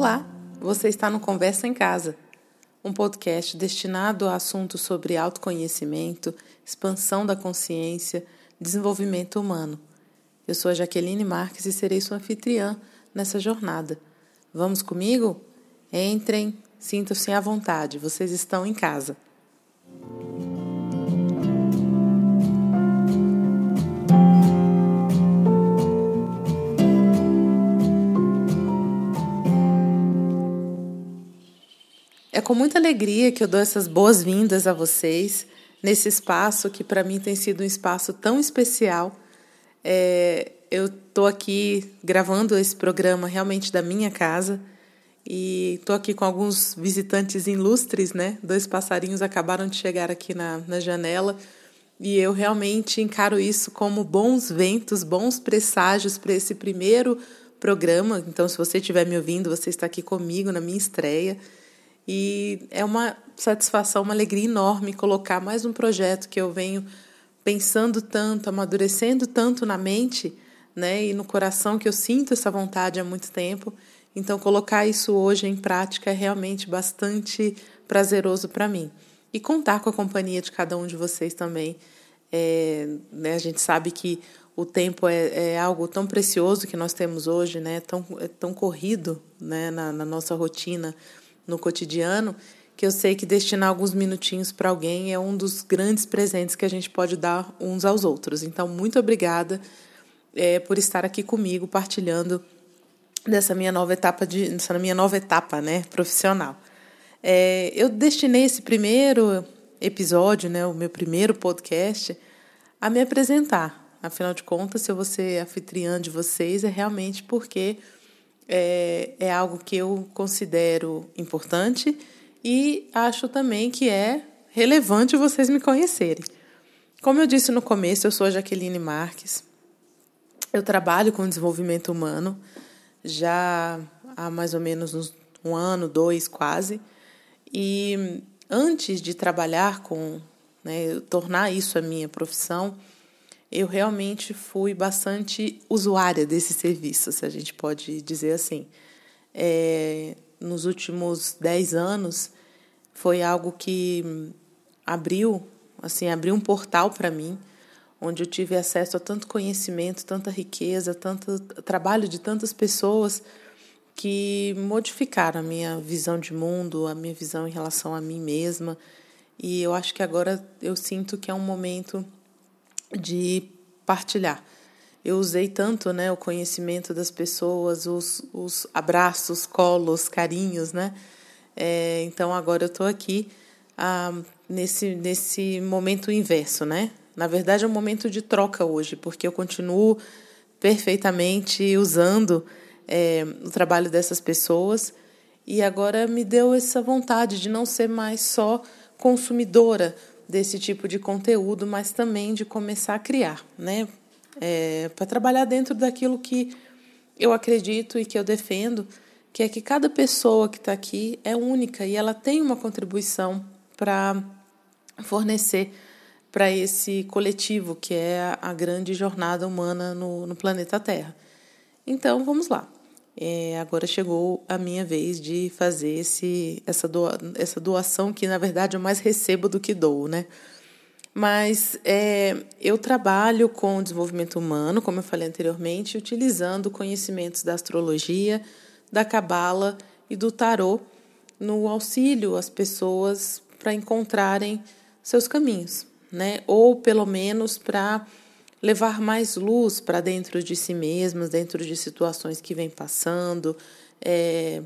Olá, você está no Conversa em Casa, um podcast destinado a assuntos sobre autoconhecimento, expansão da consciência, desenvolvimento humano. Eu sou a Jaqueline Marques e serei sua anfitriã nessa jornada. Vamos comigo? Entrem, sintam-se à vontade, vocês estão em casa. É com muita alegria que eu dou essas boas-vindas a vocês nesse espaço que para mim tem sido um espaço tão especial. É, eu estou aqui gravando esse programa realmente da minha casa e estou aqui com alguns visitantes ilustres, né? Dois passarinhos acabaram de chegar aqui na, na janela e eu realmente encaro isso como bons ventos, bons presságios para esse primeiro programa. Então, se você estiver me ouvindo, você está aqui comigo na minha estreia. E é uma satisfação, uma alegria enorme colocar mais um projeto que eu venho pensando tanto, amadurecendo tanto na mente, né, e no coração que eu sinto essa vontade há muito tempo. Então colocar isso hoje em prática é realmente bastante prazeroso para mim. E contar com a companhia de cada um de vocês também. É, né, a gente sabe que o tempo é, é, algo tão precioso que nós temos hoje, né? Tão, é tão corrido né? na, na nossa rotina no cotidiano, que eu sei que destinar alguns minutinhos para alguém é um dos grandes presentes que a gente pode dar uns aos outros. Então, muito obrigada é, por estar aqui comigo, partilhando dessa minha nova etapa de, dessa minha nova etapa, né, profissional. É, eu destinei esse primeiro episódio, né, o meu primeiro podcast, a me apresentar. Afinal de contas, se eu vou ser anfitriã de vocês, é realmente porque é, é algo que eu considero importante e acho também que é relevante vocês me conhecerem. Como eu disse no começo, eu sou a Jaqueline Marques. Eu trabalho com desenvolvimento humano já há mais ou menos um ano, dois quase. E antes de trabalhar com, né, tornar isso a minha profissão, eu realmente fui bastante usuária desse serviço, se a gente pode dizer assim. É, nos últimos dez anos, foi algo que abriu, assim, abriu um portal para mim, onde eu tive acesso a tanto conhecimento, tanta riqueza, tanto trabalho de tantas pessoas que modificaram a minha visão de mundo, a minha visão em relação a mim mesma. E eu acho que agora eu sinto que é um momento de partilhar. Eu usei tanto né, o conhecimento das pessoas, os, os abraços, colos, carinhos, né? É, então agora eu estou aqui ah, nesse, nesse momento inverso, né? Na verdade é um momento de troca hoje, porque eu continuo perfeitamente usando é, o trabalho dessas pessoas e agora me deu essa vontade de não ser mais só consumidora desse tipo de conteúdo, mas também de começar a criar, né? É, para trabalhar dentro daquilo que eu acredito e que eu defendo, que é que cada pessoa que está aqui é única e ela tem uma contribuição para fornecer para esse coletivo que é a grande jornada humana no, no planeta Terra. Então, vamos lá. É, agora chegou a minha vez de fazer esse, essa, doa, essa doação que, na verdade, eu mais recebo do que dou, né? Mas é, eu trabalho com desenvolvimento humano, como eu falei anteriormente, utilizando conhecimentos da astrologia, da cabala e do tarô no auxílio às pessoas para encontrarem seus caminhos, né? Ou pelo menos para levar mais luz para dentro de si mesmas, dentro de situações que vem passando, é,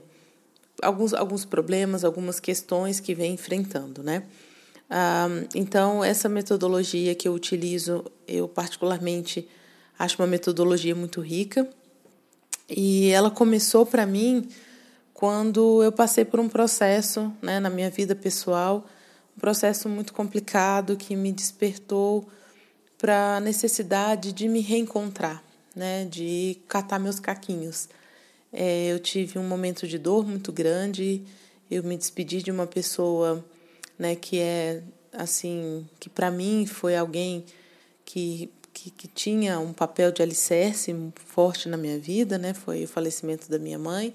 alguns, alguns problemas, algumas questões que vem enfrentando, né? Ah, então, essa metodologia que eu utilizo, eu particularmente acho uma metodologia muito rica e ela começou para mim quando eu passei por um processo né, na minha vida pessoal, um processo muito complicado que me despertou para a necessidade de me reencontrar, né, de catar meus caquinhos. É, eu tive um momento de dor muito grande, eu me despedi de uma pessoa né, que é assim, que para mim foi alguém que, que, que, tinha um papel de alicerce forte na minha vida, né, foi o falecimento da minha mãe,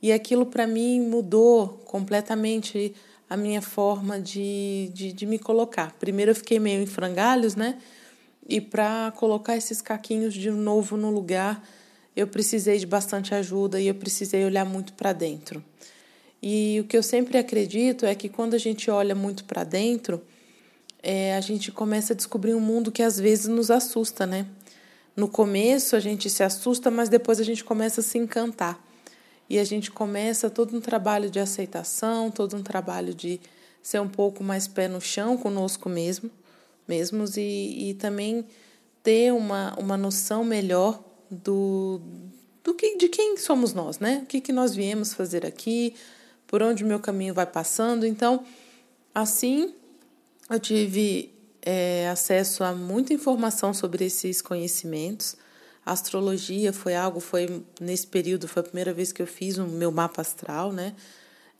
E aquilo para mim mudou completamente a minha forma de, de, de, me colocar. Primeiro eu fiquei meio em frangalhos, né? E para colocar esses caquinhos de novo no lugar, eu precisei de bastante ajuda e eu precisei olhar muito para dentro. E o que eu sempre acredito é que quando a gente olha muito para dentro, é, a gente começa a descobrir um mundo que às vezes nos assusta, né? No começo a gente se assusta, mas depois a gente começa a se encantar. E a gente começa todo um trabalho de aceitação, todo um trabalho de ser um pouco mais pé no chão conosco mesmo, mesmos e, e também ter uma, uma noção melhor do, do que, de quem somos nós, né? O que, que nós viemos fazer aqui, por onde o meu caminho vai passando. Então, assim, eu tive é, acesso a muita informação sobre esses conhecimentos. A astrologia foi algo, foi nesse período, foi a primeira vez que eu fiz o meu mapa astral, né?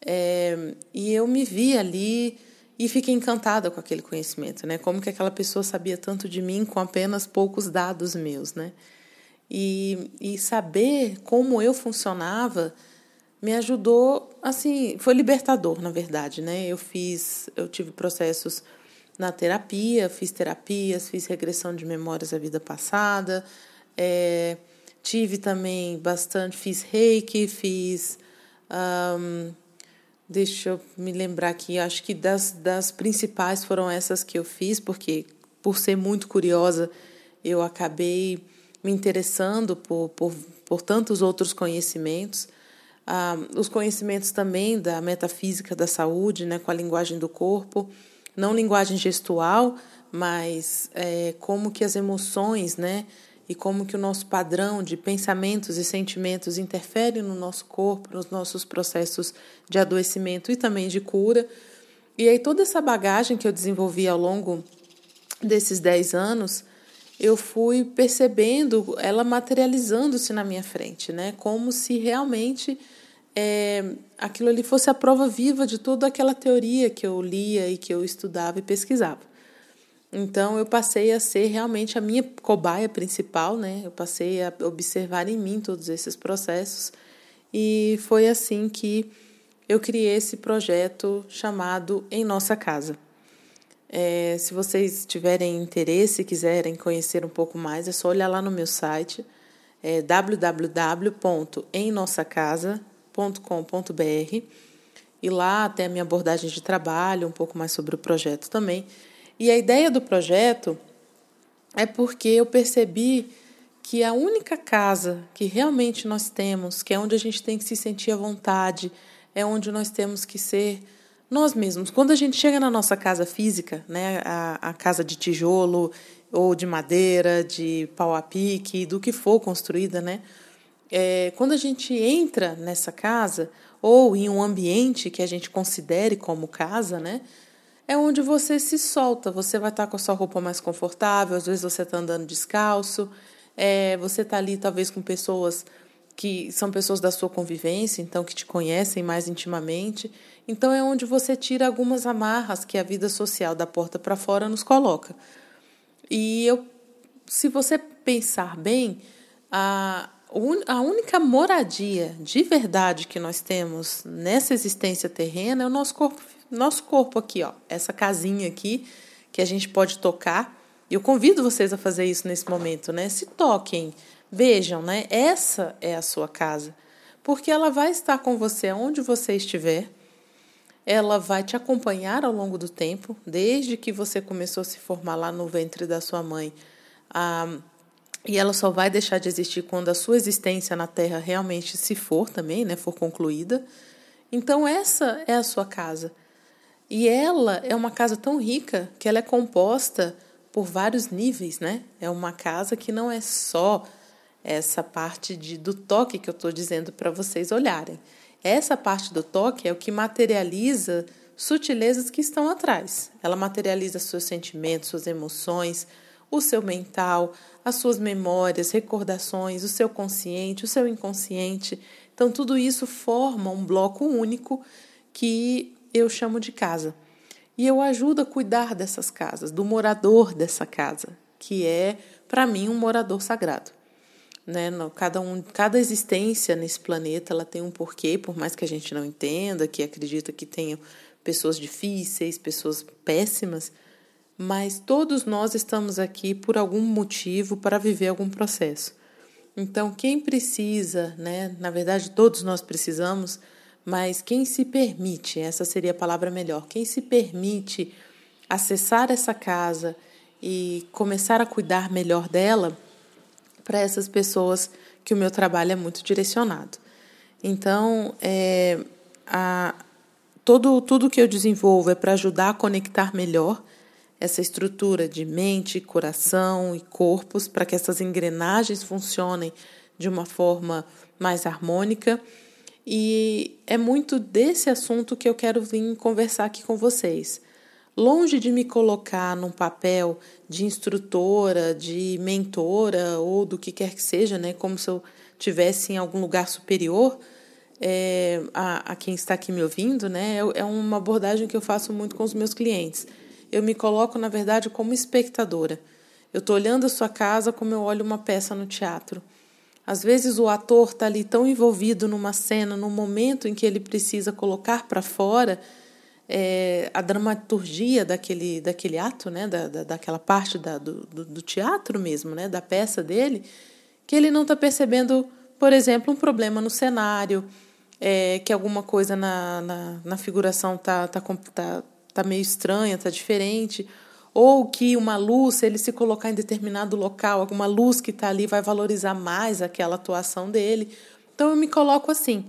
É, e eu me vi ali e fiquei encantada com aquele conhecimento, né? Como que aquela pessoa sabia tanto de mim com apenas poucos dados meus, né? E, e saber como eu funcionava me ajudou, assim, foi libertador, na verdade, né? Eu fiz, eu tive processos na terapia, fiz terapias, fiz regressão de memórias da vida passada, é, tive também bastante, fiz reiki, fiz. Um, deixa eu me lembrar aqui, acho que das, das principais foram essas que eu fiz, porque por ser muito curiosa, eu acabei me interessando por, por, por tantos outros conhecimentos. Ah, os conhecimentos também da metafísica da saúde, né, com a linguagem do corpo, não linguagem gestual, mas é, como que as emoções, né, e como que o nosso padrão de pensamentos e sentimentos interfere no nosso corpo, nos nossos processos de adoecimento e também de cura. E aí toda essa bagagem que eu desenvolvi ao longo desses 10 anos, eu fui percebendo ela materializando-se na minha frente, né? Como se realmente é, aquilo ali fosse a prova viva de toda aquela teoria que eu lia e que eu estudava e pesquisava. Então eu passei a ser realmente a minha cobaia principal, né? Eu passei a observar em mim todos esses processos e foi assim que eu criei esse projeto chamado Em Nossa Casa. É, se vocês tiverem interesse e quiserem conhecer um pouco mais, é só olhar lá no meu site, é www.emnossacasa.com www.cultura.com.br e lá tem a minha abordagem de trabalho, um pouco mais sobre o projeto também. E a ideia do projeto é porque eu percebi que a única casa que realmente nós temos, que é onde a gente tem que se sentir à vontade, é onde nós temos que ser nós mesmos. Quando a gente chega na nossa casa física, né, a, a casa de tijolo ou de madeira, de pau a pique, do que for construída, né, é, quando a gente entra nessa casa ou em um ambiente que a gente considere como casa, né? É onde você se solta. Você vai estar com a sua roupa mais confortável. Às vezes você está andando descalço. É, você está ali talvez com pessoas que são pessoas da sua convivência, então que te conhecem mais intimamente. Então é onde você tira algumas amarras que a vida social da porta para fora nos coloca. E eu, se você pensar bem, a a única moradia de verdade que nós temos nessa existência terrena é o nosso corpo, nosso corpo aqui, ó, essa casinha aqui que a gente pode tocar. Eu convido vocês a fazer isso nesse momento, né? Se toquem, vejam, né? Essa é a sua casa, porque ela vai estar com você onde você estiver. Ela vai te acompanhar ao longo do tempo, desde que você começou a se formar lá no ventre da sua mãe. Ah, e ela só vai deixar de existir quando a sua existência na Terra realmente se for também, né, for concluída. Então essa é a sua casa. E ela é uma casa tão rica que ela é composta por vários níveis, né? É uma casa que não é só essa parte de, do toque que eu estou dizendo para vocês olharem. Essa parte do toque é o que materializa sutilezas que estão atrás. Ela materializa seus sentimentos, suas emoções, o seu mental, as suas memórias, recordações, o seu consciente, o seu inconsciente. Então, tudo isso forma um bloco único que eu chamo de casa. E eu ajudo a cuidar dessas casas, do morador dessa casa, que é, para mim, um morador sagrado. né? Cada, um, cada existência nesse planeta ela tem um porquê, por mais que a gente não entenda, que acredita que tenha pessoas difíceis, pessoas péssimas, mas todos nós estamos aqui por algum motivo para viver algum processo. Então, quem precisa, né? Na verdade, todos nós precisamos, mas quem se permite, essa seria a palavra melhor, quem se permite acessar essa casa e começar a cuidar melhor dela, para essas pessoas que o meu trabalho é muito direcionado. Então, é, a, todo, tudo que eu desenvolvo é para ajudar a conectar melhor essa estrutura de mente, coração e corpos para que essas engrenagens funcionem de uma forma mais harmônica. E é muito desse assunto que eu quero vir conversar aqui com vocês. Longe de me colocar num papel de instrutora, de mentora ou do que quer que seja, né, como se eu tivesse em algum lugar superior é, a, a quem está aqui me ouvindo, né, é, é uma abordagem que eu faço muito com os meus clientes. Eu me coloco, na verdade, como espectadora. Eu estou olhando a sua casa como eu olho uma peça no teatro. Às vezes o ator está ali tão envolvido numa cena, no momento em que ele precisa colocar para fora é, a dramaturgia daquele, daquele ato, né, da, da, daquela parte da, do, do teatro mesmo, né, da peça dele, que ele não está percebendo, por exemplo, um problema no cenário, é, que alguma coisa na, na, na figuração está tá, tá, tá meio estranha, está diferente, ou que uma luz, se ele se colocar em determinado local, alguma luz que está ali vai valorizar mais aquela atuação dele. Então eu me coloco assim.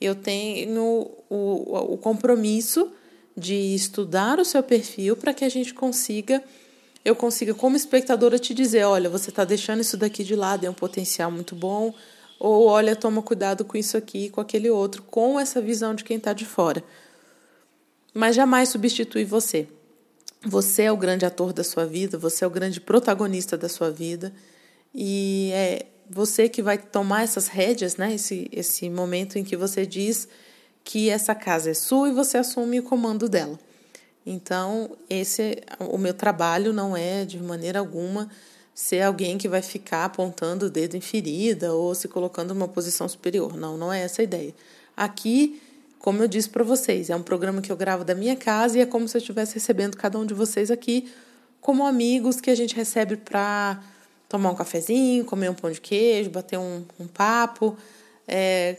Eu tenho o, o compromisso de estudar o seu perfil para que a gente consiga, eu consiga, como espectadora, te dizer: olha, você está deixando isso daqui de lado, é um potencial muito bom, ou olha, toma cuidado com isso aqui com aquele outro, com essa visão de quem está de fora. Mas jamais substitui você. Você é o grande ator da sua vida, você é o grande protagonista da sua vida, e é você que vai tomar essas rédeas, né? esse, esse momento em que você diz que essa casa é sua e você assume o comando dela. Então, esse o meu trabalho não é de maneira alguma ser alguém que vai ficar apontando o dedo em ferida ou se colocando numa posição superior. Não, não é essa a ideia. Aqui, como eu disse para vocês, é um programa que eu gravo da minha casa e é como se eu estivesse recebendo cada um de vocês aqui como amigos que a gente recebe para tomar um cafezinho, comer um pão de queijo, bater um, um papo, é,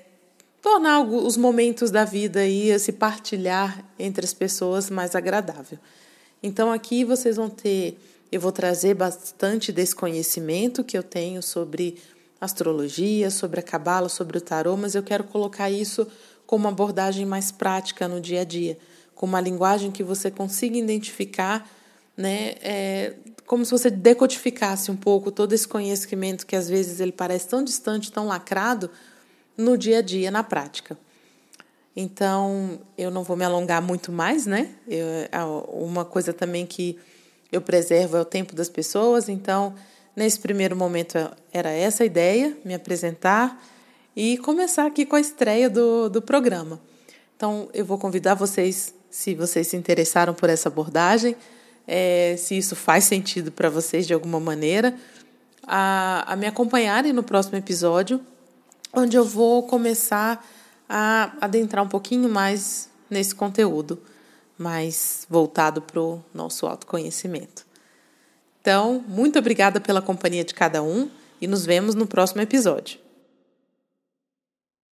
tornar os momentos da vida e se partilhar entre as pessoas mais agradável. Então aqui vocês vão ter, eu vou trazer bastante desse conhecimento que eu tenho sobre astrologia, sobre a cabala, sobre o tarô, mas eu quero colocar isso com uma abordagem mais prática no dia a dia, com uma linguagem que você consiga identificar, né, é, como se você decodificasse um pouco todo esse conhecimento que às vezes ele parece tão distante, tão lacrado, no dia a dia, na prática. Então, eu não vou me alongar muito mais, né? Eu, uma coisa também que eu preservo é o tempo das pessoas, então, nesse primeiro momento era essa a ideia, me apresentar e começar aqui com a estreia do, do programa. Então, eu vou convidar vocês, se vocês se interessaram por essa abordagem, é, se isso faz sentido para vocês de alguma maneira, a, a me acompanharem no próximo episódio onde eu vou começar a adentrar um pouquinho mais nesse conteúdo, mais voltado para o nosso autoconhecimento. Então, muito obrigada pela companhia de cada um e nos vemos no próximo episódio.